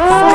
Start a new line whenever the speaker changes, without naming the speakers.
Oh.